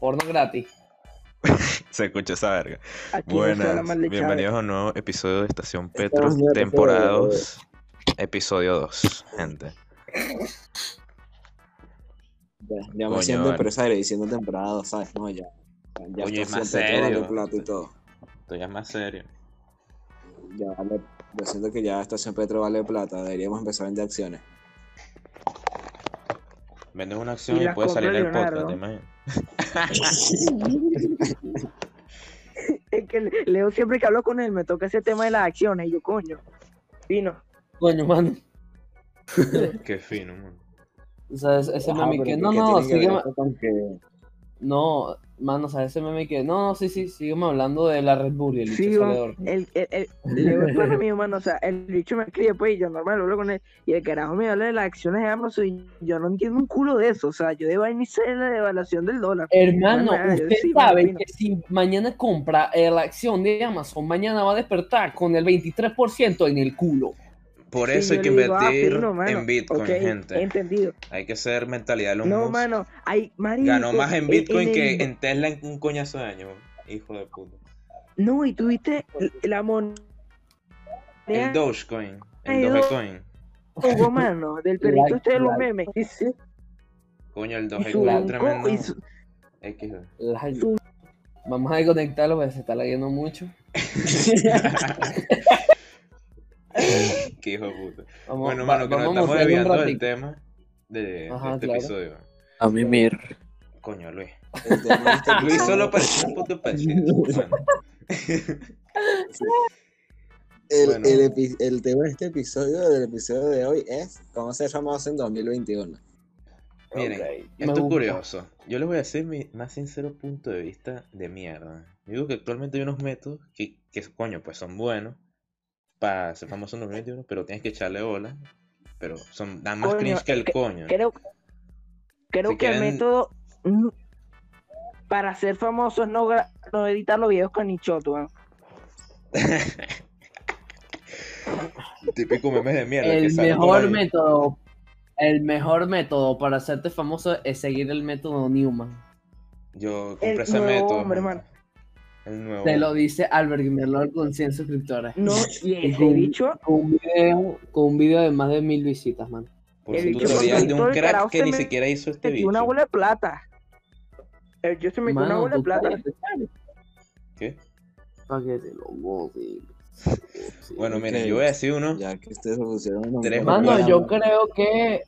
Porno gratis. Se escucha esa verga. Aquí Buenas, bienvenidos a un nuevo episodio de Estación es Petro, nuevo temporada episodio. 2, episodio 2, gente. Ya, ya me siento vale. empresario diciendo temporada, ¿sabes? No, ya. Ya Coño, es más serio. vale plata y todo. Esto ya es más serio. Ya vale. Yo siento que ya Estación Petro vale plata. Deberíamos empezar a vender acciones. Vendes una acción Y puedes salir en el podcast. Es que Leo siempre que hablo con él me toca ese tema de las acciones y yo, coño, vino. Coño, mano. Qué fino, man. O sea, ese meme pero que. ¿qué No, no, sígueme. que- No, mano, o sea, ese meme que. No, no, sí, sí, sígueme hablando de la Red Bull y el bicho Sí, oro. el, el, el, mano, o sea, el bicho me escribe, pues, y yo normal hablo con él, y el carajo me habla de las acciones de Amazon, y yo no entiendo un culo de eso, o sea, yo debo iniciar la devaluación del dólar. Hermano, yo usted sí, sabe que si mañana compra eh, la acción de Amazon, mañana va a despertar con el 23% en el culo. Por Sí, eso hay que digo, ah, invertir mano, en Bitcoin, gente. entendido. Hay que ser mentalidad de los No, mano, hay, marico, Ganó más en Bitcoin en que el- en Tesla en un coñazo de años, hijo de puta. No, y tuviste la moneda El Dogecoin, el. Dogecoin. Hugo, mano, del perrito este de los memes. Coño, el Dogecoin es tremendo. y su- Su- Vamos a desconectarlo porque se está leyendo mucho. Qué hijo de puta. Vamos, Bueno, va- mano, que nos estamos desviando del tema de, de Ajá, este claro. episodio. A mí mir. Coño, Luis. Este Luis solo parecía un puto. Bueno, El, Bueno. el epi- el tema de este episodio, del episodio de hoy, es cómo ser famoso en 2021. miren, Ok, me esto es curioso. Yo les voy a decir mi más sincero punto de vista de mierda. Yo digo que actualmente hay unos métodos que, que coño, pues son buenos para ser famoso en 2021, pero tienes que echarle bola. Pero son, dan más Coño, cringe que el que- coño. creo, creo Si que el método mm, para ser famoso es no, gra- no editar los videos con Nichoto. Típico memes de mierda. El mejor método, el mejor método para hacerte famoso es seguir el método Newman. Yo compré El ese método. hombre, man. Hermano. El nuevo. Te lo dice Albert Merlor con 100 suscriptores. No, y ese con- bicho, Con un video, con un video de más de mil visitas, man. Por el su bicho tutorial de un crack que se ni me- siquiera hizo este metió una bicho. bola de plata. El yo se metió una Mano, bola de plata. ¿Qué? pa' que te lo goces. Bueno, miren, yo voy a decir uno. Ya que ustedes se pusieron Tres Mano, yo creo que.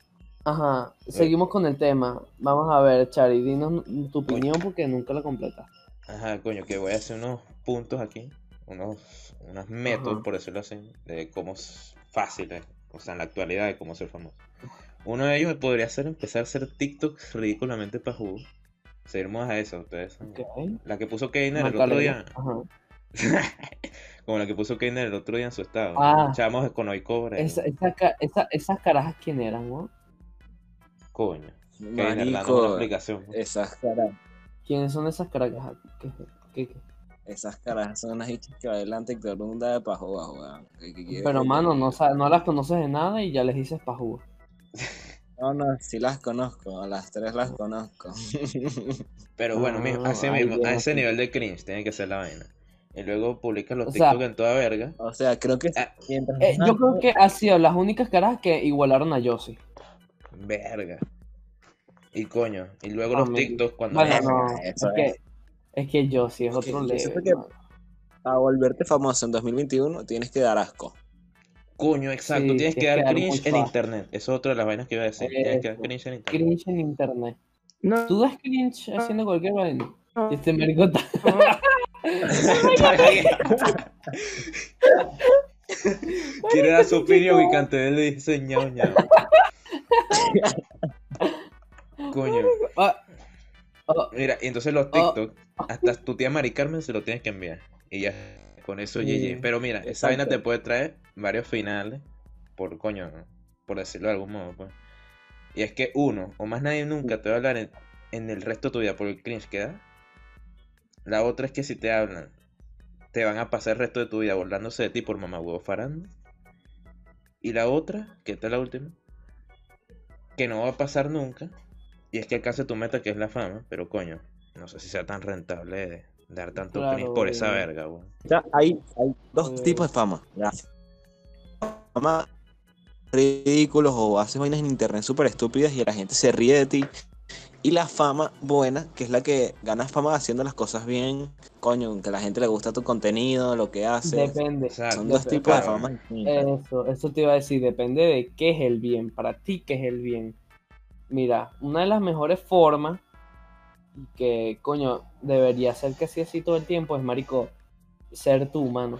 Ajá, seguimos con el tema. Vamos a ver, Chari, dinos tu opinión porque nunca la completas. Ajá, coño, que voy a hacer unos puntos aquí. Unos, unos métodos, Ajá. por decirlo así, de cómo es fácil, eh, o sea, en la actualidad de cómo ser famoso. Uno de ellos podría ser empezar a hacer TikToks ridículamente para jugo. Seguimos a eso, ustedes. La que puso Keiner el otro día. Ajá. Como la que puso Keiner el otro día en su estado. Ah. Echamos con hoy cobre. Esa, esa ca- esa- esas carajas, ¿quién eran, no? Coño. Keiner dando una explicación. esas caras, ¿Quiénes son esas carajas? ¿Qué, qué- qué? esas caras son unas hechas que bailan TikTok mundo de pajo bajo, weón. ¿Qué- qué quieres Pero, mano, no, no las conoces de nada y ya les dices pa' jugo. No, no, sí las conozco, a las tres las conozco. Pero bueno, mijo, Ah, así ay, mismo, a ese nivel de cringe tiene que ser la vaina. Y luego publicas los O sea- TikTok en toda verga. o sea, creo que Ah. Eh, yo creo que han sido las únicas carajas que igualaron a Josie. Verga. Y coño, y luego los Amén. TikTok cuando Bueno, no, es, que, es que Josie es Es que otro yo level. que- para volverte famoso en 2021 tienes que dar asco. Coño, exacto, Sí, tienes que dar que cringe en internet. Eso es otra de las vainas que iba a decir. Tienes que dar cringe en internet. Cringe en internet. No, ¿Tú das cringe haciendo cualquier vaina? no, Y este marico está- Quiere dar su opinión y Cantel le dice ñao ñao. Coño. Ah, ah, Mira, y entonces los Ah. TikTok, hasta tu tía Mari Carmen se lo tienes que enviar. Y ya, con eso Sí, GG. Pero mira, esa vaina te puede traer varios finales. Por coño, por decirlo de algún modo, pues. Y es que uno, o más nadie nunca te va a hablar en, en el resto de tu vida por el cringe que da. La otra es que si te hablan, te van a pasar el resto de tu vida burlándose de ti por mamá huevo farando. Y la otra, que esta es la última, que no va a pasar nunca. Y es que alcance tu meta que es la fama, pero coño, no sé si sea tan rentable dar tanto Claro, por esa verga, weón. O sea, hay, hay dos Eh. tipos de fama. La fama ridículos o haces vainas en internet súper estúpidas y la gente se ríe de ti. Y la fama buena, que es la que ganas fama haciendo las cosas bien, coño, que a la gente le gusta tu contenido, lo que haces. Depende. Exacto. Son dos tipos de fama. Eso, eso te iba a decir, depende de qué es el bien, para ti qué es el bien. Mira, una de las mejores formas que, coño, debería ser que así así todo el tiempo es, marico, ser tú, mano.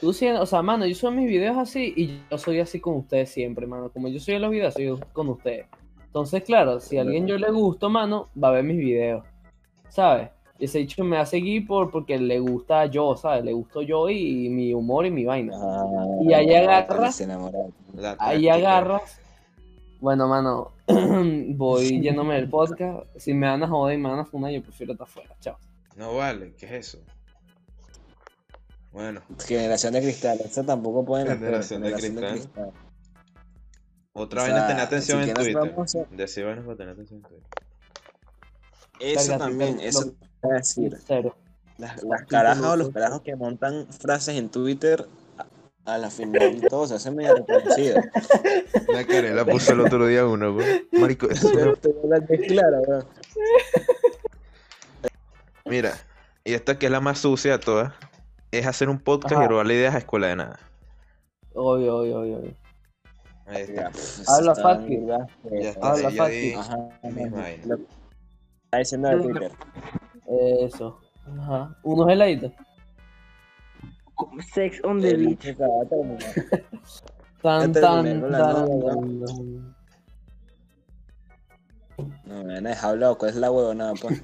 Tú siendo, o sea, mano, yo subo mis videos así y yo soy así con ustedes siempre, mano. Como yo soy en los videos, soy con ustedes. Entonces, claro, si a alguien yo le gusto, mano, va a ver mis videos, ¿sabes? Y ese dicho me va a seguir por, porque le gusta yo, ¿sabes? Le gusto yo y, mi humor y mi vaina. Ah, Y ahí agarras- Ahí agarras. Bueno, mano, voy yéndome del podcast. Si me van a joder y me van a fundar, yo prefiero estar afuera. Chao. No vale, ¿qué es eso? Bueno, Generación de cristal, eso tampoco pueden. Generación de cristal. otra O vaina es sea, tener atención si en Twitter. Decir vainas para tener atención en Twitter. Eso también, eso lo- te voy a decir. Cero. Las, las carajas o los carajos que montan frases en Twitter a, la final y todo se hacen medio reconocidos. La Carela puso el otro día uno, güey. Marico, eso Pero te voy a hablar de clara, bro. Mira, y esta que es la más sucia de todas, es hacer un podcast Ajá. y robarle ideas a escuela de nada. Obvio, obvio, obvio. obvio. Ahí está. Eso Habla eh, Ya está, Habla que está diciendo de Twitter. Eso. Ajá. Unos heladitos. Sex on the beach. Tan, tan, tan, novia, tan, tan. No me van a dejar loco, es la huevonada, pues.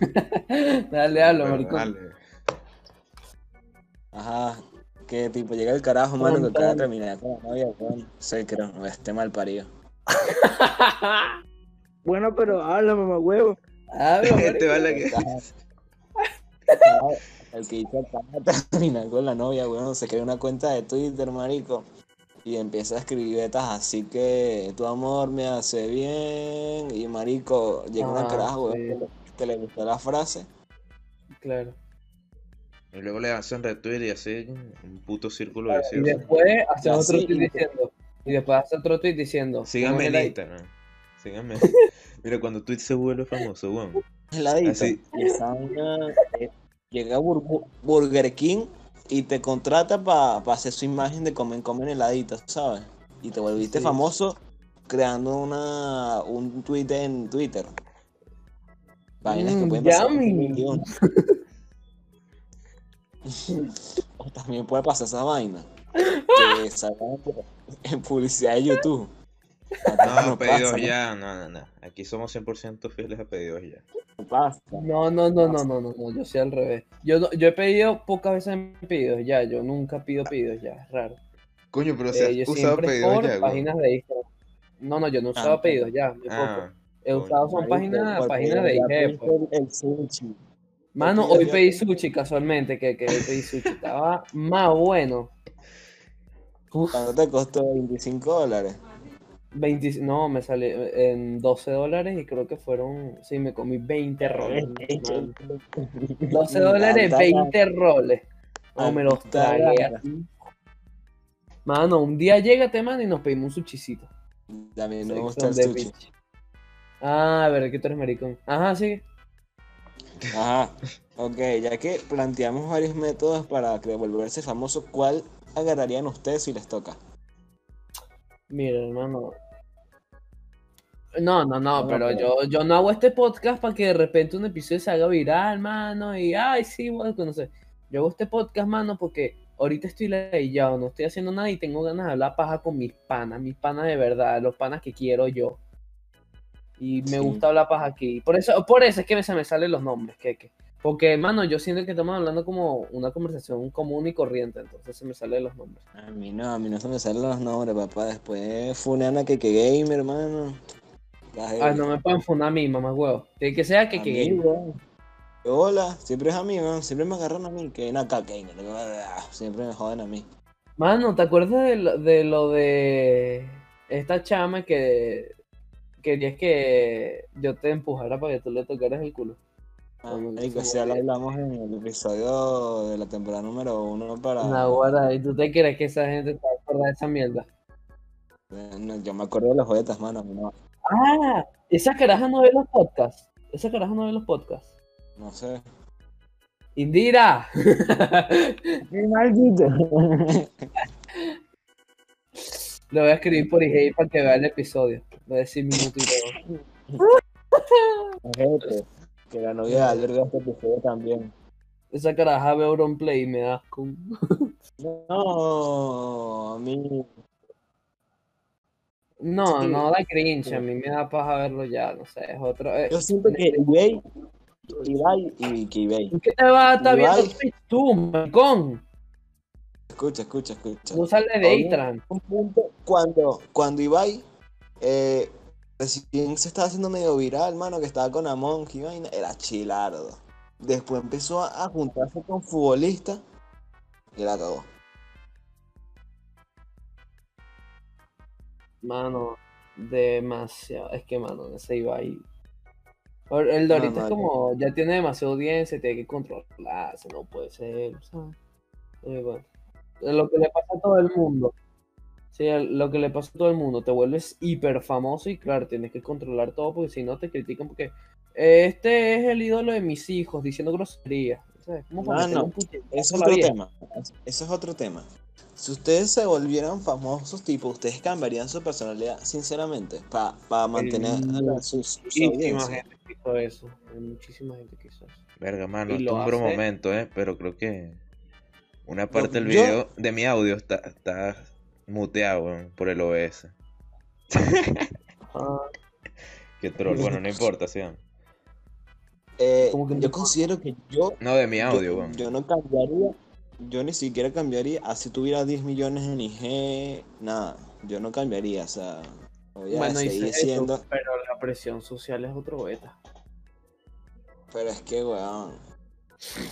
Dale, hablo, maricón. dale. Ajá. Que tipo llega el carajo, mano, que acaba de terminar con la novia, weón. Sé, creo, no, este mal parido. Bueno, pero habla, mamá huevo. Hablo, Este que... El que dice acaba de terminar con la novia, weón, se crea una cuenta de Twitter, marico. Y empieza a escribir betas así que tu amor me hace bien. Y marico, llega una Ah, caraja, weón, sí. que, le- gustó la frase. Claro. Y luego le hacen retweet y así un puto círculo Y vicioso. después hace Ya, otro sí, tweet y- diciendo. Y después hace otro tweet diciendo. Síganme "Unos en heladitos". Instagram. Síganme. Mira, cuando Twitch se vuelve famoso, weón. Heladito. Así. Y esa llega Bur- Burger King y te contrata para hacer su imagen de comen, comen heladitos, ¿sabes? Y te volviste Sí. famoso creando una, un tweet en Twitter. Vainas que Mm, pueden pasar en yummy. 2021. o también puede pasar esa vaina. Que salgan en publicidad de YouTube. Acá No, pedidos pasa, ya. No, no, no. Aquí somos 100% fieles a pedidos ya. No pasa. No, no, no, no, no, no, no, yo soy al revés. Yo, no- yo he pedido pocas veces en pedidos ya, yo nunca pido pedidos ya, es raro. Coño, pero Eh, yo siempre por páginas de Instagram. No, no, yo no he usado Ah, pedidos ya, muy poco. Ah, He coño. usado son páginas, páginas de ya IG, pues. el- sushi. Mano, hoy ya- pedí sushi casualmente, que, que hoy pedí sushi, estaba más bueno. Uf, ¿Cuánto te costó? 25 dólares. 20, no, me salió en 12 dólares y creo que fueron, sí, me comí 20 roles. mano. 12 dólares, 20 roles. No, me los tragué así. Mano, un día llégate, mano, y nos pedimos un sushicito. A mí no gusta el sushi. Ah, a ver, que tú eres maricón. Ajá, sí. Ajá. Ok, ya que planteamos varios métodos para que volverse famoso, ¿cuál agarrarían ustedes si les toca? Mira, hermano. No, no, no, No, pero yo, yo no hago este podcast para que de repente un episodio se haga viral, mano, y ay, sí, voy a conocer. Yo hago este podcast, mano, porque ahorita estoy ladillado, no estoy haciendo nada y tengo ganas de hablar paja con mis panas, mis panas de verdad, los panas que quiero yo. Y me Sí. gusta hablar paja aquí. Por eso, por eso es que se me salen los nombres, que, que. Porque, hermano, yo siento que estamos hablando como una conversación común y corriente, entonces se me salen los nombres. A mí no, a mí no se me salen los nombres, papá. Después funean a que Gamer, hermano. Heavy. no me fundar a mí, mamá huevo. Tiene que ser que, que. Hola, siempre es a mí, weón. Siempre me agarran a mí. Que acá, Gamer. Siempre me joden a mí. Mano, ¿te acuerdas de lo, de lo de esta chama que querías que yo te empujara para que tú le tocaras el culo? Marico, si ya lo hablamos en el episodio de la temporada número uno para... Naguará, ¿y tú te crees que esa gente está acordada de esa mierda? Yo me acuerdo de los joyetas, mano. No, Ah, esa caraja no ve los podcasts. Esa caraja no ve los podcasts. no sé. Indira. ¡Qué maldito! Lo voy a escribir por IG para que vea el episodio. Voy a decir minuto y todo. Ojete, que la novia de Albert vea este episodio también. Esa caraja ve Auronplay y me da asco. No, a mí. No, Sí. no da cringe. A mí me da paja verlo ya. No sé, es otro. eh, Yo siento que Ibai, Ibai y que Ibai. ¿Qué te va a estar viendo tú, maricón? Escucha, escucha, escucha. No sale de un punto cuando, cuando Ibai eh, recién se estaba haciendo medio viral, mano, que estaba con Amon, y vaina, era chilardo. Después empezó a, a juntarse con futbolistas y la cagó. Mano, demasiado. Es que, mano, ese iba ahí. El de No, ahorita es no, como, ya tiene demasiada audiencia, tiene que controlarse, no puede ser, ¿sabes? Eh, bueno, es lo que le pasa a todo el mundo. Sí, lo que le pasa a todo el mundo, te vuelves hiper famoso y claro, tienes que controlar todo porque si no te critican porque este es el ídolo de mis hijos diciendo groserías. ¿sabes? ¿Cómo para No, meterle no, un puñetazo Ese es otro vida? tema. Ese es otro tema. Si ustedes se volvieran famosos, tipo, ustedes cambiarían su personalidad, sinceramente, para mantener a la- sus, sus Muchísima audiencias. gente que hizo eso. Hay muchísima gente que hizo eso. Verga, mano, esto un buen momento, ¿eh? Pero creo que una parte del yo- video de mi audio está, está muteado, por el OBS. Ah, Qué troll. Bueno, no importa, ¿sí? Eh, Como que no yo considero que yo No, de mi audio, yo, weón. yo no cambiaría, yo ni siquiera cambiaría, así tuviera 10 millones en IG, nada, yo no cambiaría, o sea, voy a bueno, seguir eso, siendo, pero la presión social es otro beta. pero es que, weón,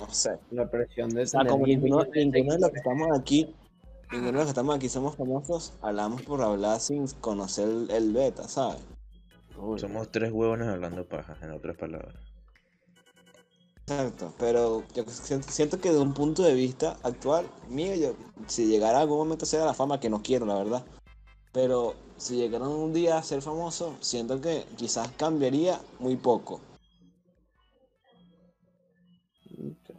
no sé, La presión de o sea, como 10 ninguno, ninguno de los que estamos aquí, ninguno de los que estamos aquí somos famosos, hablamos por hablar sin conocer el, el beta, ¿sabes? Uy, Somos tres huevones hablando paja, en otras palabras. Exacto, pero yo siento, que de un punto de vista actual, mío, yo, si llegara algún momento a ser a la fama, que no quiero, la verdad, pero si llegara un día a ser famoso, siento que quizás cambiaría muy poco. ok.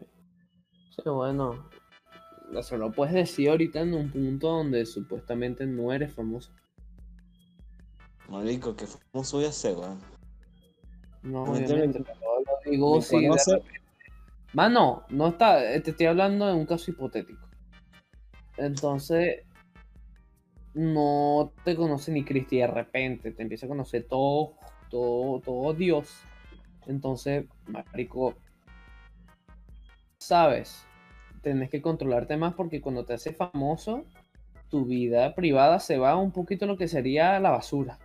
Sí, bueno, eso lo puedes decir ahorita en un punto donde supuestamente no eres famoso. Marico, que famoso voy a ser, weón. No, obviamente, pero digo de repente- Mano, no está, eh, te estoy hablando de un caso hipotético. Entonces, no te conoce ni Cristi de repente, te empieza a conocer todo, todo, todo Dios. Entonces, marico, sabes, tenés que controlarte más porque cuando te haces famoso, tu vida privada se va un poquito a lo que sería la basura.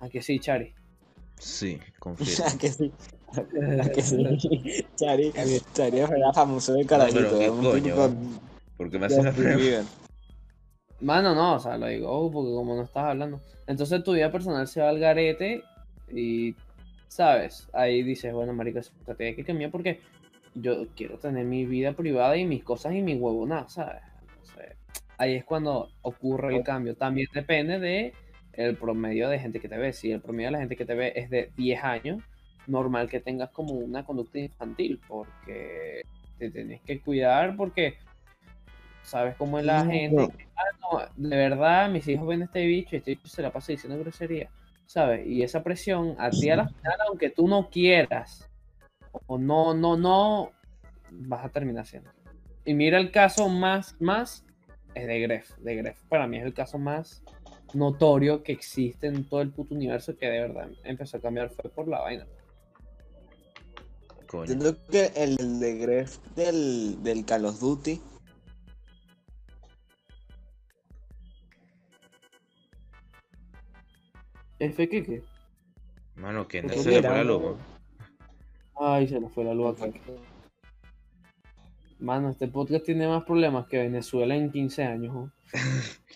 ¿A que sí, Chari? Sí, confirmo. ¿A que sí? ¿A que sí? Chari, Chari es verdad famoso de carajito, pero qué es un coño. ¿Por qué me haces la? Bieber. Mano, no, o sea, lo digo oh, porque como no estás hablando. Entonces tu vida personal se va al garete y, ¿sabes? Ahí dices, bueno, marico, eso te tiene que cambiar porque yo quiero tener mi vida privada y mis cosas y mi huevonada, ¿sabes? Entonces, ahí es cuando ocurre el cambio. También depende de el promedio de gente que te ve. Si el promedio de la gente que te ve es de 10 años, normal que tengas como una conducta infantil porque te tienes que cuidar porque sabes cómo es la No, gente. Ah, no, de verdad, mis hijos ven este bicho y este bicho se la pasa diciendo grosería, ¿sabes? Y esa presión a ti a la final, aunque tú no quieras, o no, no, no, vas a terminar haciendo. Y mira el caso más, más, es de Gref, de Gref. Para mí es el caso más notorio que existe en todo el puto universo que de verdad empezó a cambiar fue por la vaina. Coño. Siento que el, el de Gref del, del Call of Duty ¿F qué qué? Mano, que no se le fue la luz. Ay, se nos fue la luz aquí. Mano, este podcast tiene más problemas que Venezuela en 15 años. ¿no?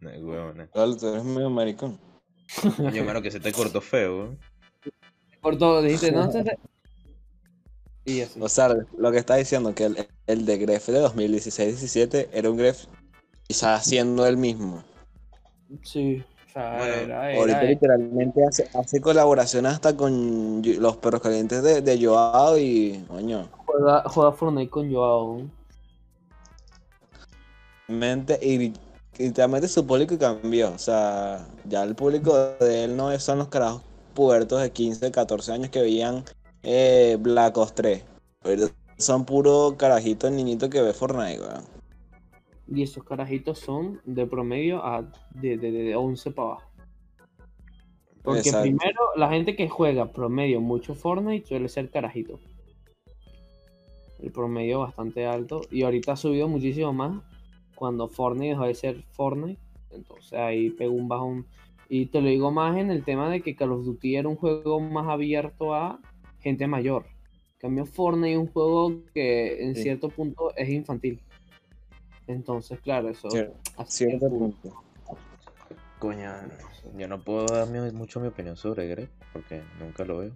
No, huevona. Lalo, tú eres medio maricón. Coño, mano, que se te cortó feo, weón. Todo, dijiste, no, se Y así. O sea, lo que está diciendo que el, el de Gref de 2016-17 era un Gref quizás siendo el mismo. Sí. O sea, Bueno, era, Ahorita era- literalmente hace, hace colaboraciones hasta con los perros calientes de, de Joao y coño. juega, juega Fortnite con Joao. Mente, y literalmente su público cambió. O sea, ya el público de él no es- son los carajos pubertos de 15, 14 años que veían eh, Black Ops 3. Ahorita son puro carajito niñito que ve Fortnite, weón. Y esos carajitos son de promedio a de, de, de 11 para abajo. Porque Exacto. primero, la gente que juega promedio mucho Fortnite suele ser carajito. El promedio bastante alto. Y ahorita ha subido muchísimo más cuando Fortnite dejó de ser Fortnite. Entonces ahí pegó un bajón. Y te lo digo más en el tema de que Call of Duty era un juego más abierto a gente mayor. En cambio, Fortnite es un juego que en Sí. cierto punto es infantil. Entonces, claro, eso Cierto el- punto. Coño, yo no puedo dar mi- mucho mi opinión sobre Greg porque nunca lo veo.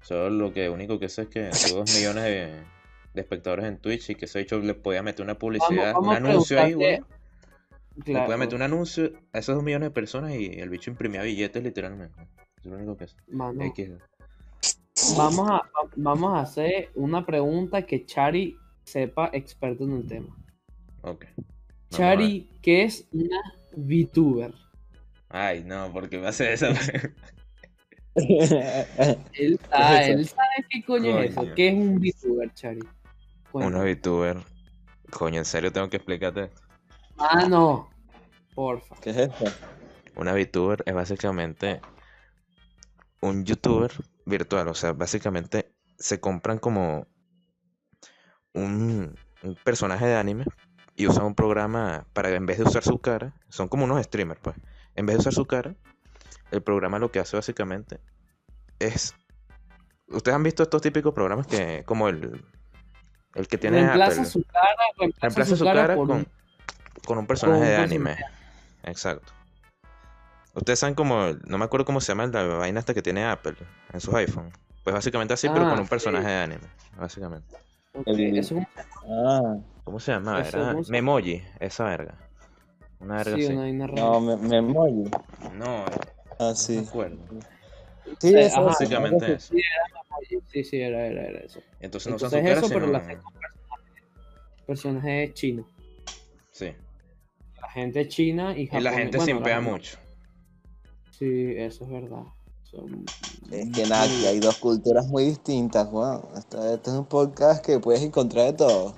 Solo lo que único que sé es que tuvo dos millones de, de espectadores en Twitch y que ese hecho le podía meter una publicidad, vamos un anuncio ahí, güey. Le podía meter un anuncio a esos dos millones de personas y el bicho imprimía billetes literalmente. Es lo único que sé. Mano, X. vamos, a, vamos a hacer una pregunta que Chari sepa experto en el tema. Ok. Vamos. Chari, ¿qué es una VTuber? Ay, no, porque va a ser esa. Él sabe, eso? él sabe qué coño es eso. Coño. ¿Qué es un VTuber, Chari? Una. VTuber. Coño, en serio tengo que explicarte. esto? Ah, no. Porfa. ¿Qué es esto? Una VTuber es básicamente un YouTuber virtual. O sea, básicamente se compran como un, un personaje de anime y usan un programa para, en vez de usar su cara, son como unos streamers, pues. En vez de usar su cara, el programa lo que hace básicamente es. Ustedes han visto estos típicos programas que, como el, el que tiene Reemplaza Apple. su cara, reemplaza, Reemplaza su, su cara, cara por con, un- con un personaje con un de personaje. anime. Exacto. Ustedes saben como, el- no me acuerdo cómo se llama la vaina esta que tiene Apple en sus iPhone. Pues básicamente así, pero Ah, con un sí. personaje de anime, básicamente. Ok, El- eso es Ah, ¿Cómo se llama? Era ¿cómo se- Memoji, esa verga. Una un- verga sí, así. una vaina rara. no, me, me emoji. No, Ah, no me sí. acuerdo. Sí, Eh, eso, ajá, sí, Básicamente eso. Sí, Memoji. Sí, sí, era, era, era eso. Entonces no su cara, eso, pero con personajes, personajes chinos. Sí. La gente china y Y japonés. la gente bueno, simpea la- mucho. Sí, eso es verdad. Son- Es que nada, aquí hay dos culturas muy distintas, weón. Esto, esto es un podcast que puedes encontrar de todo.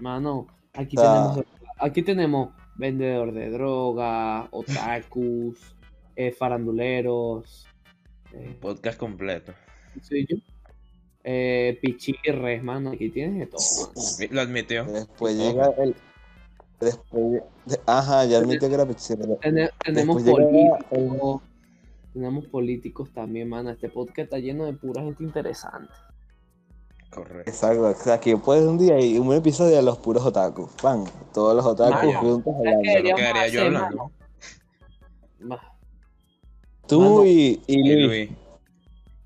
Mano, aquí tenemos aquí tenemos vendedor de droga, otakus, eh, faranduleros, eh, Podcast completo. soy yo. Eh, pichirres, mano, aquí tienes de todo, mano. Lo admitió. Después llega el. Después. de- Ajá, ya admitió que era pichirro. Tene- tenemos políticos, tenemos políticos también, mano. Este podcast está lleno de pura gente interesante. Correcto. Exacto, o sea, que puedes un día y un episodio de los puros otakus. Pan, todos los otakus juntos que hablando. Deberíamos quedaría yo hablando. mano, ma- Tú Mano. y, y. Luis.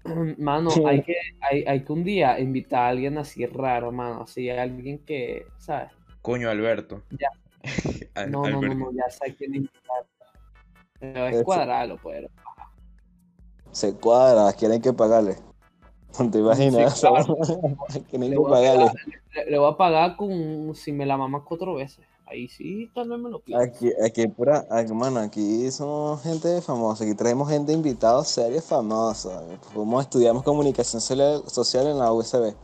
Mano, hay que, hay, hay que un día invitar a alguien así raro, mano. Así, alguien que, ¿sabes? Coño, Alberto. Ya. Al- No, no, no, Alberto. no, ya sé quién invitar. Pero es Eso. cuadrarlo, pues. Se cuadra, quieren que pagarle. ¿Te imaginas? Sí, claro. quieren Le que voy, a pagarle. pagar, le, le voy a pagar con si me la mamas cuatro veces. Ahí sí, tal vez me lo pido. Aquí, aquí, pura, aquí, mano, aquí somos gente famosa, aquí traemos gente invitada seria famosa. Como estudiamos comunicación social social en la USB.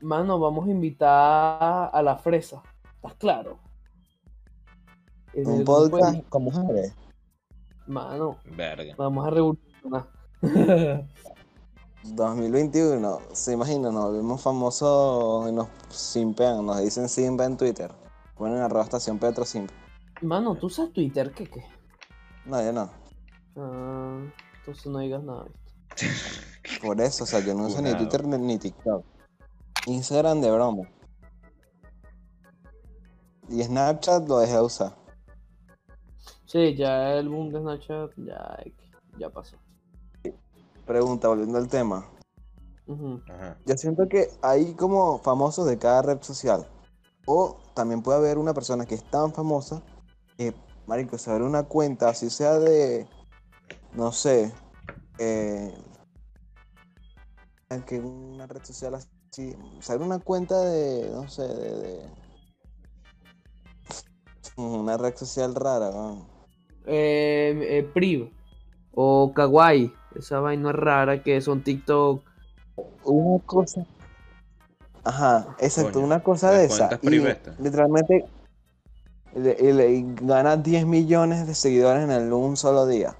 Mano, vamos a invitar a la fresa. ¿Estás claro? Un de- podcast con mujeres. Mano, Verga. vamos a revolucionar. 2021, se imaginan, nos volvemos famosos y nos simpean, nos dicen simpa en Twitter. Ponen arroba estación Petro simpa. Mano, ¿tú usas Twitter? ¿Qué qué? No, yo no. Ah, entonces no digas nada. Por eso, o sea, yo no uso ni. Twitter ni, ni TikTok. Instagram de broma. Y Snapchat lo dejé de usar. Sí, ya el boom de Snapchat ya, ya pasó. Pregunta, volviendo al tema. Ajá. Yo siento que hay como famosos de cada red social. O también puede haber una persona que es tan famosa que, marico, se abre una cuenta, así sea de, no sé, eh, que una red social así, se abre una cuenta de, no sé, de, de- una red social rara, ¿no? Eh, eh, Priv o Kawaii, esa vaina rara que son TikTok. Una cosa. Ajá, exacto, Coño, una cosa de esa. Y literalmente le- y le- y gana 10 millones de seguidores en el- un solo día.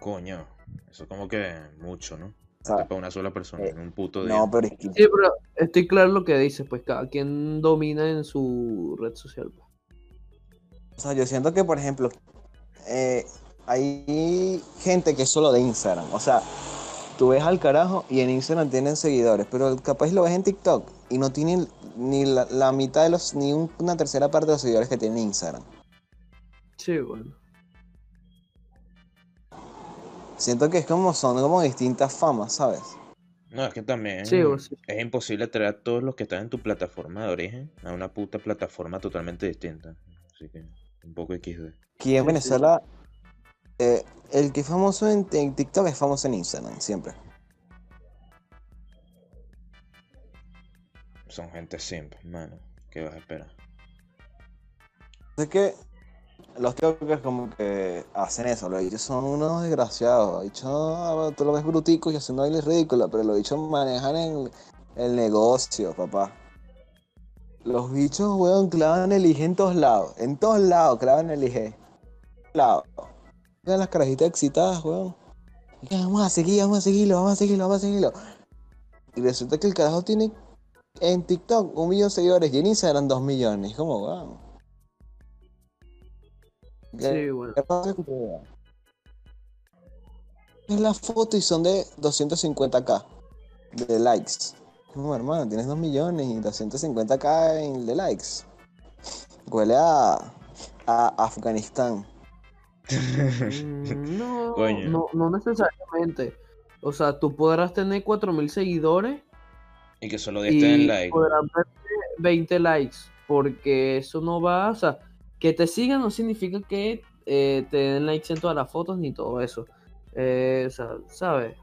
Coño. Eso como que mucho, ¿no? Sea, para una sola persona, eh, en un puto día. No, pero es que Sí, pero estoy claro lo que dices, pues cada quien domina en su red social. pues. o sea, yo siento que, por ejemplo, eh, hay gente que es solo de Instagram. O sea, tú ves al carajo y en Instagram tienen seguidores, pero capaz lo ves en TikTok y no tienen ni la, la mitad de los, ni un- una tercera parte de los seguidores que tiene Instagram. Sí, bueno. Siento que es como, son como distintas famas, ¿sabes? No, es que también Sí, sí. es imposible traer a todos los que están en tu plataforma de origen a una puta plataforma totalmente distinta. Así que un poco XD. Aquí en Sí, Venezuela, eh, el que es famoso en, en TikTok es famoso en Instagram, siempre. Son gente simple, mano. ¿Qué vas a esperar? Es que los TikTokers como que hacen eso, los dichos son unos desgraciados. Los dichos, ah, tú lo ves bruticos y haciendo bailes ridículos, pero los dichos manejan el, negocio, papá. Los bichos, weón, clavan el IG en todos lados. En todos lados clavan el IG. Lados. Vean las carajitas excitadas, weón. Vamos a seguir, vamos a seguirlo, vamos a seguirlo, vamos a seguirlo. Y resulta que el carajo tiene en TikTok un millón de seguidores y en Instagram dos millones. Como, weón. Sí, bueno. ¿Qué pasa con tu- Es la foto y son de 250k de likes. Como hermano, tienes 2 millones y 250k en- de likes. Huele a, a Afganistán. Mm, No, Coño. no, no necesariamente. O sea, tú podrás tener 4000 seguidores Y que solo 10 te den y like. podrás verte 20 likes. Porque eso no va, o sea, que te sigan no significa que eh, te den likes en todas las fotos ni todo eso. Eh, o sea, ¿sabes?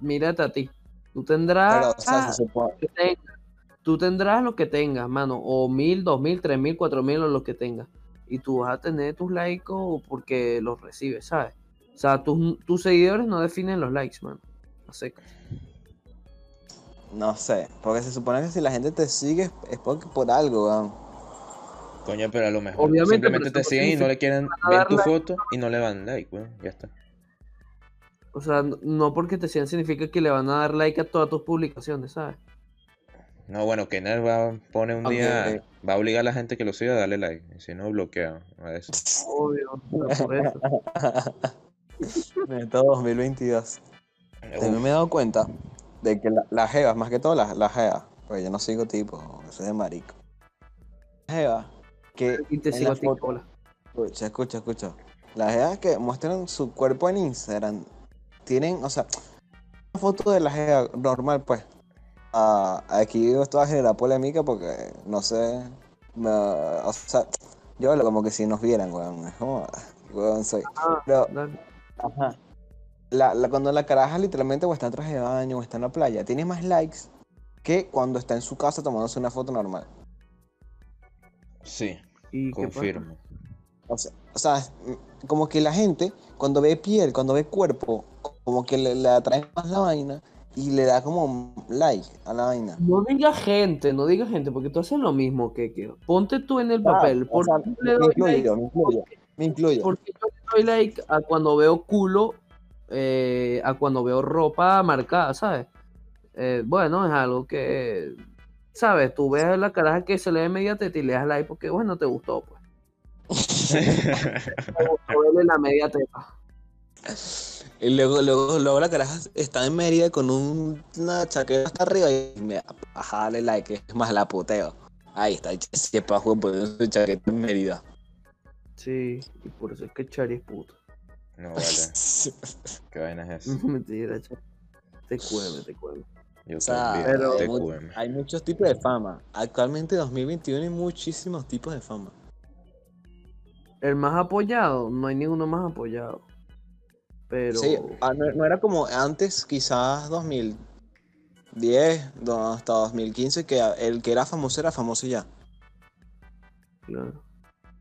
Mírate a ti. Tú tendrás Pero, o sea, se supone. que tengas. Tú tendrás lo que tengas, mano, o mil, dos mil, tres mil, cuatro mil o lo que tengas. Y tú vas a tener tus likes porque los recibes, ¿sabes? O sea, tus, tus seguidores no definen los likes, mano. A secas. No sé, porque se supone que si la gente te sigue es- es porque por algo, weón. Coño, pero a lo mejor Obviamente, simplemente te siguen y no le quieren ver tu like. foto y no le dan like, weón. Ya está. O sea, no porque te sigan significa que le van a dar like a todas tus publicaciones, ¿sabes? No, bueno, Kenner va a poner un día, va a obligar a la gente que lo siga a darle like. y Si no, bloquea a eso. Obvio, por eso. Neto 2022. También me he dado cuenta de que la- las jevas, más que todo las las jevas, porque yo no sigo tipo, soy de marico. Las jevas que foto-. Escucha, escucha, escucha. Las jevas que muestran su cuerpo en Instagram tienen, o sea, una foto de la jeva normal, pues. Ah, aquí esto va a generar polémica porque, no sé, me- o sea, yo hablo como que si nos vieran, weón. Es como, weón, soy. Ah, Pero. Ajá. La, la- cuando la caraja literalmente o está en traje de baño o está en la playa, tiene más likes que cuando está en su casa tomándose una foto normal. Sí, ¿Y qué pasa? confirmo. O sea, o sea, como que la gente cuando ve piel, cuando ve cuerpo, como que le, le atrae más la vaina y le da como like a la vaina. No digas gente, no digas gente, porque tú haces lo mismo que, que ponte tú en el papel. Ah, o ¿Por sea, qué me, le me doy incluyo, like? me incluyo, me incluyo. Porque yo le doy like a cuando veo culo, eh, a cuando veo ropa marcada, ¿sabes? Eh, bueno, es algo que, ¿sabes? Tú ves la caraja que se le ve media teta y le das like porque, bueno, te gustó, pues. Te gustó la media teta. Y luego, luego, luego la caraja está en Mérida con un- una chaqueta hasta arriba y me ajá, dale like, es más la puteo. Ahí está, ese pajo poniendo su chaqueta en Mérida. Sí, y por eso es que Chari es puto. No vale. ¿Qué vaina es eso? Mentira, che. Te cueme, te cueme. Yo O sea, pero- hay, muchos tipos de fama. Actualmente, 2021, hay muchísimos tipos de fama. El más apoyado, no hay ninguno más apoyado. Pero. Sí, ah, no, era como antes, quizás 2010, do- hasta 2015, que el que era famoso era famoso ya, Claro.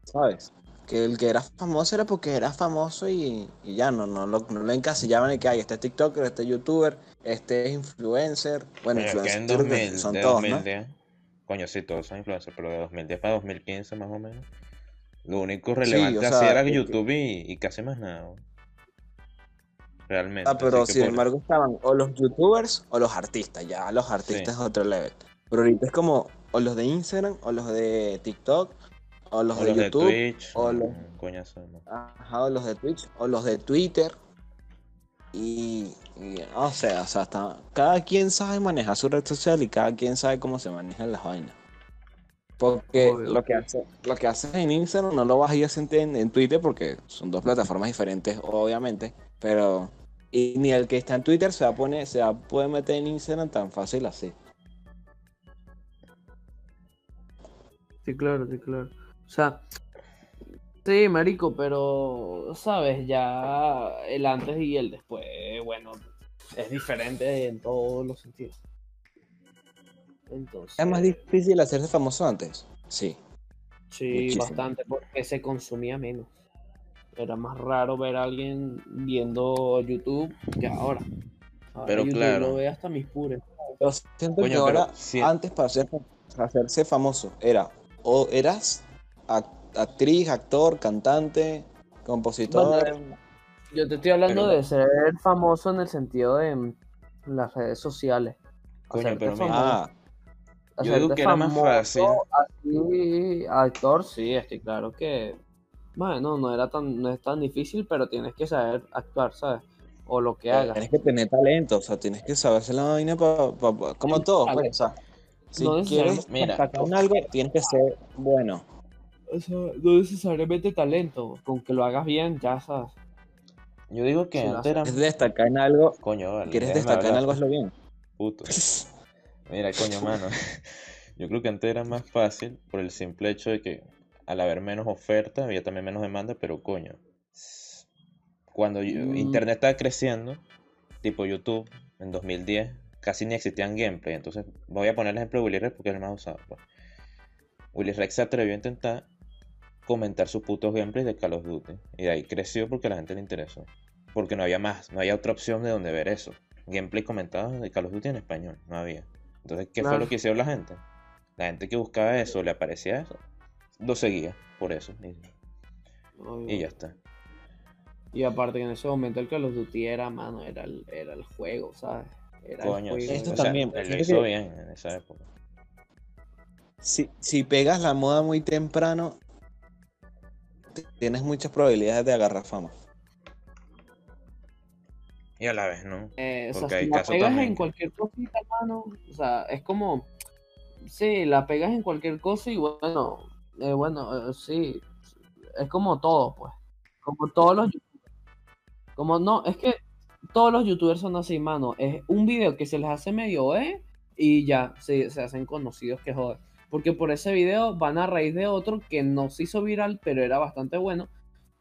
¿sabes? Que el que era famoso era porque era famoso y, y ya, no, no, lo, no lo encasillaban y que hay este TikToker, este YouTuber, este es influencer. Bueno, es que influencer en creo que 2000, son de todos, ¿no? 2010, coño, sí, todos son influencers, pero de 2010 para 2015 más o menos, lo único relevante o así era es YouTube y, y casi más nada. Realmente. Ah, pero sin por- embargo estaban o los youtubers o los artistas, ya los artistas es otro level. Pero ahorita es como o los de Instagram o los de TikTok o los o de los de YouTube, Twitch, o los- coñazo, no. ajá, o los de Twitch o los de Twitter. Y, y, o sea, o sea, está- cada quien sabe manejar su red social y cada quien sabe cómo se manejan las vainas. Porque Obvio. lo que hace, lo que haces en Instagram no lo vas a ir a hacer en, en Twitter porque son dos plataformas diferentes, obviamente. Pero y ni el que está en Twitter se va a poner, se va a poder meter en Instagram tan fácil así. Sí, claro, sí, claro. O sea, sí, marico, pero, ¿sabes? Ya el antes y el después, bueno, es diferente en todos los sentidos. Entonces, Es más difícil hacerse famoso antes. Sí. sí, muchísimo. bastante, porque se consumía menos. Era más raro ver a alguien viendo YouTube que ahora. Ahora Pero YouTube claro. lo ve hasta mis pures. Yo siento Coño, que pero ahora, si- antes para, hacer- para hacerse famoso, era o eras actriz, actor, cantante, compositor. Yo te estoy hablando Pero- de ser famoso en el sentido de mm, las redes sociales. Coño, Hacerte pero famoso- Ah, Yo digo que era más famoso fácil. Así, actor, sí, estoy claro que. Bueno, no era tan, no es tan difícil, pero tienes que saber actuar, ¿sabes? O lo que hagas. tienes que tener talento, o sea, tienes que saber hacer la vaina pa- pa- pa- como Sí, todo, pues, o sea, si No quieres Mira. en algo, tienes que ser bueno. O sea, no necesariamente talento, con que lo hagas bien, ya sabes. yo digo que Sí, antes era... Quieres destacar en algo, Coño, vale, quieres destacar en algo, hazlo bien. puto. Mira, coño, mano. Yo creo que antes era más fácil por el simple hecho de que al haber menos oferta había también menos demanda, pero coño. Cuando yo- Mm. Internet estaba creciendo, tipo YouTube, en 2010, casi ni existían gameplay. Entonces, voy a poner el ejemplo de Willy Rex porque es el más usado. pues. Willy Rex se atrevió a intentar comentar sus putos gameplays de Call of Duty. Y de ahí creció porque a la gente le interesó. Porque no había más, no había otra opción de donde ver eso. Gameplay comentado de Call of Duty en español, no había. Entonces, ¿qué fue lo que hicieron la gente? La gente que buscaba eso, le aparecía eso, lo seguía por eso. Y, y ya está. Y aparte que en ese momento el Call of Duty era, mano, era el, era el juego, ¿sabes? Era Coño, el sí, juego. Esto o sea, también, él lo hizo que- bien en esa época. Si, si pegas la moda muy temprano, tienes muchas probabilidades de agarrar fama. Y a la vez, ¿no? Eh, o sea, Porque si la pegas también en cualquier cosita, mano, o sea, es como, sí, la pegas en cualquier cosa y bueno, eh, bueno, eh, sí, es como todo, pues, como todos los youtubers, como no, es que todos los youtubers son así, mano, es un video que se les hace medio, ¿eh? Y ya, se, se hacen conocidos que joder, porque por ese video van a raíz de otro que no se hizo viral, pero era bastante bueno,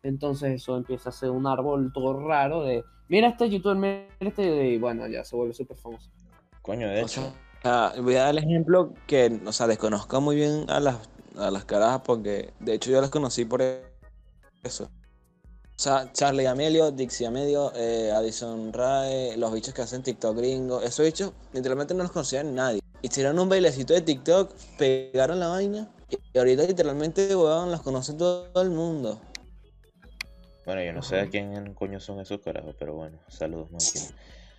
entonces eso empieza a ser un árbol todo raro de, mira este youtuber, mira este, y bueno, ya se vuelve súper famoso. Coño, de O hecho. sea, voy a dar el ejemplo que, o sea, desconozco muy bien a las, a las carajas porque, de hecho, yo las conocí por eso. O sea, Charlie Amelio, Dixie Amelio, eh, Addison Rae, los bichos que hacen TikTok gringo, esos bichos literalmente no los conocía nadie. Hicieron un bailecito de TikTok, pegaron la vaina y ahorita literalmente, weón, los conoce todo el mundo. Bueno, yo no sé a quién coño son esos carajos, pero bueno, saludos, máquina.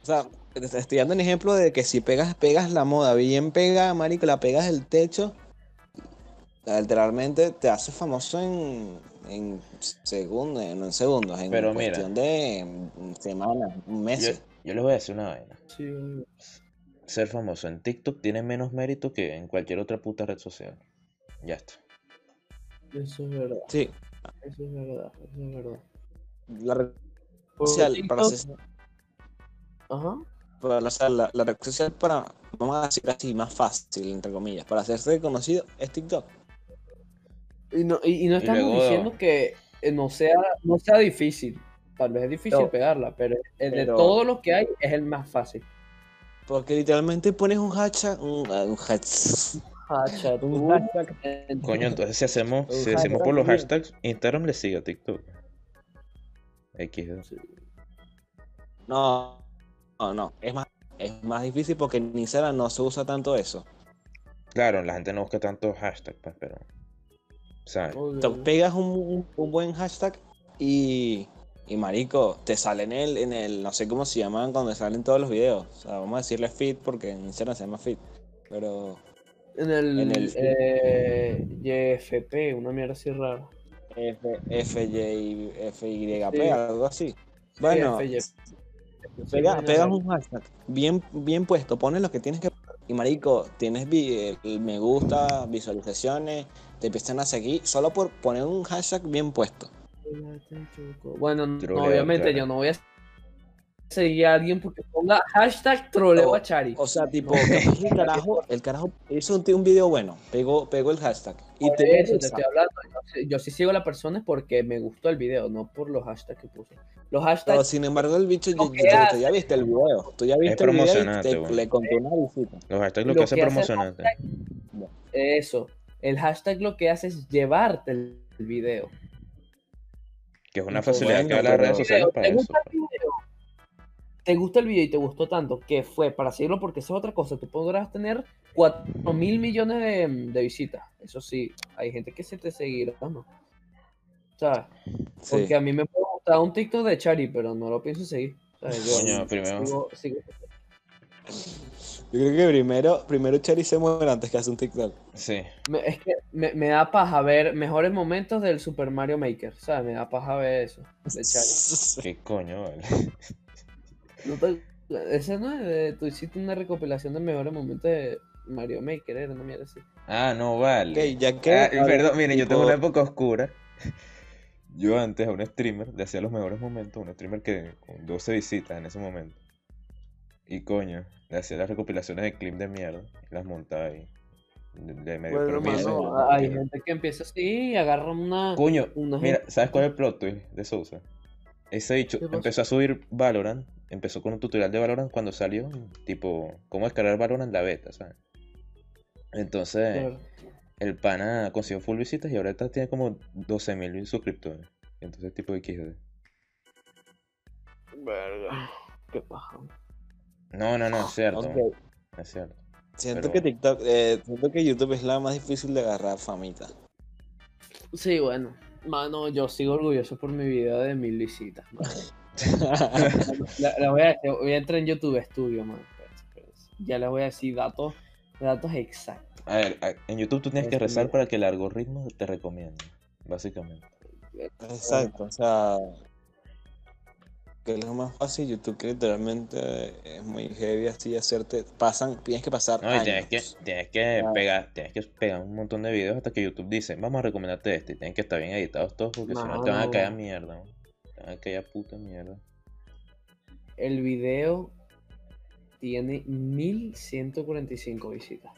O sea, estoy dando un ejemplo de que si pegas, pegas la moda bien pega, marico, la pegas del techo, literalmente te hace famoso en, en segundos, no en segundos, en Pero mira. cuestión de semanas, Yo, meses. yo les voy a decir una vaina. Sí, Ser famoso en TikTok tiene menos mérito que en cualquier otra puta red social. Ya está. eso es verdad, Sí, eso es verdad, eso es verdad. la red social TikTok- para hacer, Ajá. para, o sea, la, la red social para, vamos a decir así, más fácil, entre comillas, para hacerse conocido es TikTok. Y no, y, y no estamos luego- diciendo que eh, no sea, no sea difícil. Tal vez es difícil No. pegarla, pero el de todos los que hay es el más fácil. Porque literalmente pones un hashtag, un, ah, un hashtag, Hashtag, un hashtag Coño, entonces si hacemos, Un si hashtag por los bien. hashtags, Instagram le sigue a TikTok. X. No, no, no. Es más, es más difícil porque en Instagram no se usa tanto eso. Claro, la gente no busca tantos hashtags, pues, pero. ¿Sabes? Obvio. Te pegas un, un- un buen hashtag y, y marico, te sale en el, en el, no sé cómo se llaman cuando salen todos los videos. O sea, vamos a decirle feed porque en Instagram se llama feed. Pero En el, en el- eh, YFP, una mierda así rara. F, FY, FYP, Sí. algo así. Bueno, FYP. Pega, Sí, pegas un hashtag bien, bien puesto, pones lo que tienes que y marico, tienes el me gusta, visualizaciones, te empiezan a seguir solo por poner un hashtag bien puesto. Bueno, no, Troleo, obviamente claro. yo no voy a seguir a alguien porque ponga hashtag troleo a Chari. O sea, tipo, el carajo, el carajo hizo un, un video bueno, pegó, pegó el hashtag y Por te eso te estoy hablando. Yo, sí- yo sí sigo a la persona es porque me gustó el video, no por los hashtags que puse. Los Pero hashtags, sin embargo el bicho, yo- que tú ya viste el video, tú ya viste el video y promocionante, te- bueno. le contó una visita. Los hashtags lo, Lo que hace promocionante. eso. El hashtag lo que hace es llevarte el, el video. Que es una facilidad que bueno, da las redes sociales para ¿te eso. gusta el video? ¿Te gusta el video y te gustó tanto que fue para seguirlo? Porque eso es otra cosa. Tú podrás tener 4 mil millones de, de visitas. Eso sí, hay gente que se te seguirá, ¿no? ¿Sabes? Sí. Porque a mí me puede gustar un TikTok de Chari, pero no lo pienso seguir. ¿sabes? Yo Coño, primero- sigo- sigo- Yo creo que primero, primero Cherry se muere antes que hace un TikTok. Sí. me- es que me, me da paja ver mejores momentos del Super Mario Maker, ¿sabes? Me da paja ver eso. De Chari. ¿Qué coño, vale? No te- ese no es de- tú hiciste una recopilación de mejores momentos de Mario Maker, era una mierda así. Ah, no vale. Ok, ya que- Ah, perdón, miren, yo tengo una época oscura. Yo antes a un streamer le hacía los mejores momentos, un streamer que con 12 visitas en ese momento. Y coño, le hacía las recopilaciones de clips de mierda y las montaba ahí. De, de medio Bueno, permiso. mano, hay gente que empieza así y agarra una. Coño, una mira, gente- ¿sabes cuál es el plot twist de Sousa? Ese dicho empezó a subir Valorant, empezó con un tutorial de Valorant cuando salió, tipo, cómo descargar Valorant la beta, ¿sabes? Entonces, Claro. el pana consiguió full visitas y ahorita tiene como 12.000 suscriptores. Entonces, tipo XD. Verga. Qué paja. No, no, no, es cierto. Ok, Es cierto. Siento Pero- que TikTok, eh, siento que YouTube es la más difícil de agarrar famita. Sí, bueno. Mano, yo sigo orgulloso por mi video de mil visitas. La, la voy, a, voy a entrar en YouTube Studio, espérense. Ya les voy a decir datos, datos exactos. A ver, en YouTube tú tienes que Este, rezar para que el algoritmo te recomiende, básicamente. Exacto, o sea, que es lo más fácil, YouTube que literalmente es muy heavy así hacerte, pasan, tienes que pasar No, y tienes que, tienes que Ah. pegar, tienes que pegar un montón de videos hasta que YouTube dice, vamos a recomendarte este, tienen que estar bien editados todos porque si no te van a caer a mierda, ¿no? te van a caer a puta mierda. El video tiene 1145 visitas.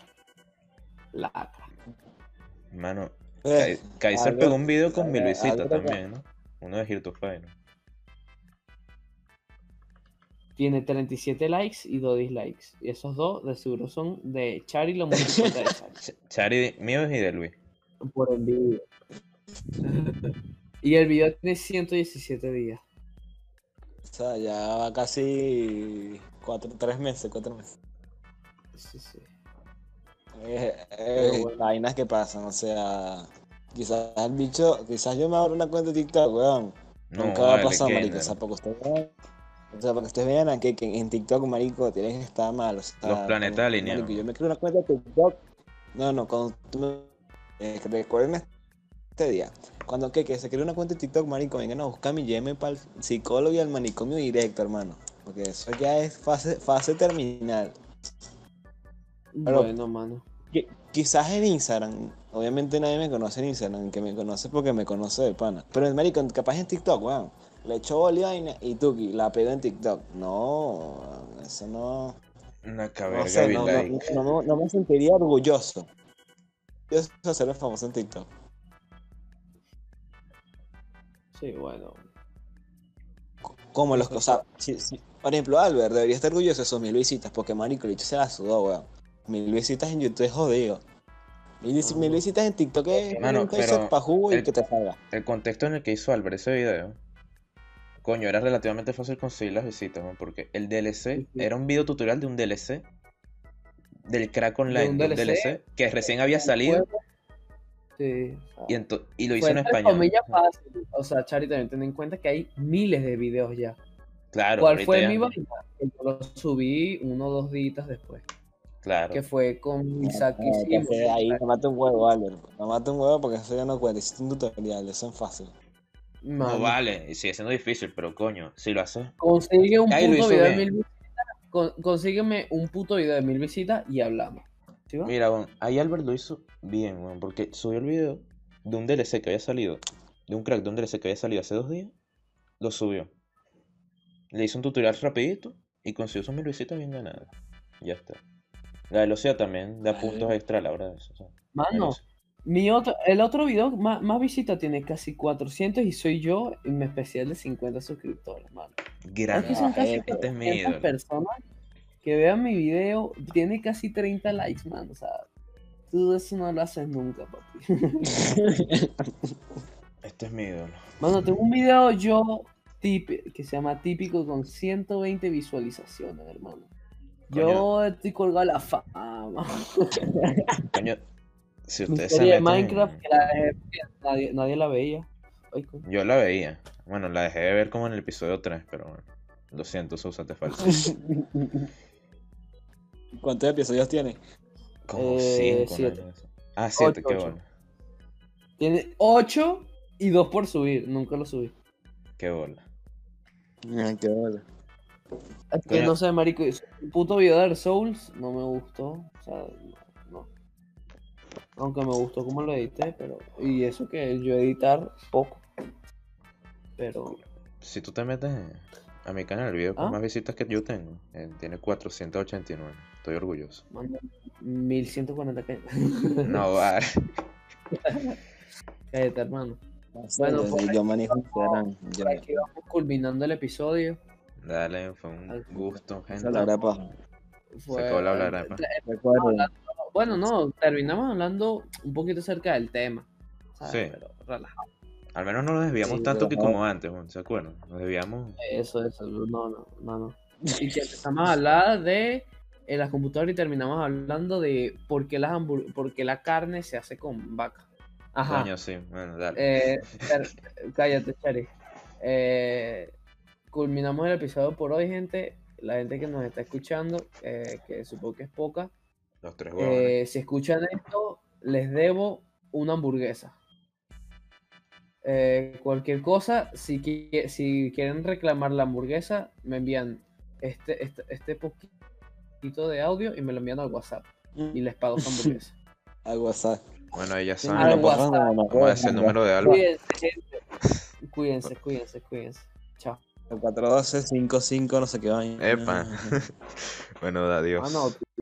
Lacra. Mano, Eh, Kai- Kaiser algo- pegó un video con mil visitas que- también, ¿no? Uno de Hear to Fire, ¿no? Tiene 37 likes y 2 dislikes. Y esos dos de seguro son de Chari la multicuenta de Chari. Ch- Chari mío y de Luis. Por envidia. y el video tiene 117 días. o sea, ya va casi cuatro, tres meses, cuatro meses. Sí, sí. Eh, eh, bueno. vainas que pasan, o sea, quizás el bicho, quizás yo me abro una cuenta de TikTok, weón. No, Nunca va a pasar, marico. O sea, para que ustedes vean, o sea, para que ustedes vean que, que en TikTok, marico, tienes que estar mal. O sea, Los planetas alineados. yo me creo una cuenta de TikTok. No, no, cuando tú me... eh, que recuerden este día. Cuando que, que se cree una cuenta de TikTok, marico, vengan a buscar mi YM para el psicólogo y al manicomio directo, hermano. Porque eso ya es fase, fase terminal. Pero- Bueno, mano. Qui- Quizás en Instagram, obviamente nadie me conoce en Instagram, que me conoce porque me conoce de pana. Pero el marico, capaz en TikTok, weón. Le echo bola y Tuki la pego en TikTok. No, eso no. Una No, caberga sé, be no, no- like. no me- no me sentiría orgulloso. Yo sé ser famoso en TikTok. Sí, bueno. Como los sea, si- si- por ejemplo, Albert debería estar orgulloso de sus mil visitas, porque Marico se la sudó, weón. Mil visitas en YouTube es jodido. Mil, vis- mil visitas en TikTok es Mano, un concept pero pa' jugo y el- que te salga. El contexto en el que hizo Albert ese video, coño, era relativamente fácil conseguir las visitas, ¿no? porque el DLC era un video tutorial de un DLC del crack online, un de un DLC, DLC, que recién había salido Sí. o sea, y, lo hizo en español. fácil. O sea, Chari, también ten en cuenta que hay miles de videos ya. Claro, ¿Cuál fue ya- mi vaina? Yo lo subí uno o dos días después. Claro. Que fue con Isaac No, ese ahí me mata un huevo, Albert. Me mata un huevo porque eso ya no cuenta. Hiciste un tutorial, eso es fácil. No vale, y sigue siendo difícil, pero coño, si lo haces. Consigue un Ahí puto video de mil visitas. con- consígueme un puto video de mil visitas y hablamos. ¿Sí va? Mira, weón, ahí Albert lo hizo bien, weón, porque subió el video de un DLC que había salido, de un crack de un DLC que había salido hace dos días, lo subió. Le hizo un tutorial rapidito y consiguió sus mil visitas bien ganadas. Ya está. La velocidad también da Vale. puntos extra a la hora de eso. o sea, Mano. Mi otro, el otro video más, más visitas tiene casi 400 y soy yo en mi especial de 50 suscriptores, mano. Es Grande. que son casi este es mi 400 ídolo. personas que vean mi video. Tiene casi 30 likes, man. O sea, tú eso no lo haces nunca, papi. Este es mi ídolo. Mano, tengo un video yo tip- que se llama típico con 120 visualizaciones, hermano. Yo estoy colgado a la fama. Coño, si Mi ustedes se meten- Minecraft que la dejé- nadie, nadie la veía. Ay. Yo la veía. Bueno, la dejé de ver como en el episodio 3, pero bueno, lo siento, Sousa, te falta. ¿Cuántos episodios tiene? Como Eh, 5, siete. Ah, 7, Ocho, qué ocho. bueno. Tiene 8 y 2 por subir. Nunca lo subí. Qué bola. Ah, qué bola. Es que no sé, marico. El puto video de Dark Souls no me gustó. O sea. Aunque me gustó como lo edité, pero. Y eso que yo editar poco. Pero. Si tú te metes a mi canal, el video con ¿Ah? más visitas que yo tengo, eh, tiene 489. Estoy orgulloso. Manda 1140 que. No, vale. Cállate, hermano. No sé, Bueno, yo, por yo manejo Instagram. Yo, Aquí vamos culminando el episodio. Dale, fue un Al- gusto, gente. Fue- acabó la hablarapa. Recuerden, Bueno, no, terminamos hablando un poquito acerca del tema. ¿sabes? Sí. Pero relajado. Al menos no nos desviamos Sí, tanto que como antes, ¿se acuerdan? Nos desviamos. Eso, eso, no, no, no, no. Y que empezamos a hablar de en las computadoras y terminamos hablando de por qué, las hambur- por qué la carne se hace con vaca. Ajá. Coño, sí, bueno, dale. Eh, cállate, Chari. Eh, culminamos el episodio por hoy, gente. La gente que nos está escuchando, eh, que supongo que es poca. Los tres huevos. Eh, si escuchan esto, les debo una hamburguesa. Eh, cualquier cosa, si, qui- si quieren reclamar la hamburguesa, me envían este, este, este poquito de audio y me lo envían al WhatsApp. Y les pago su hamburguesa. al WhatsApp. Bueno, ahí ya saben. Vamos a el número de Alba. Cuídense, gente. Cuídense, cuídense, cuídense. Chao. 412 55 no sé qué vaina. Epa. bueno, adiós. Ah, no,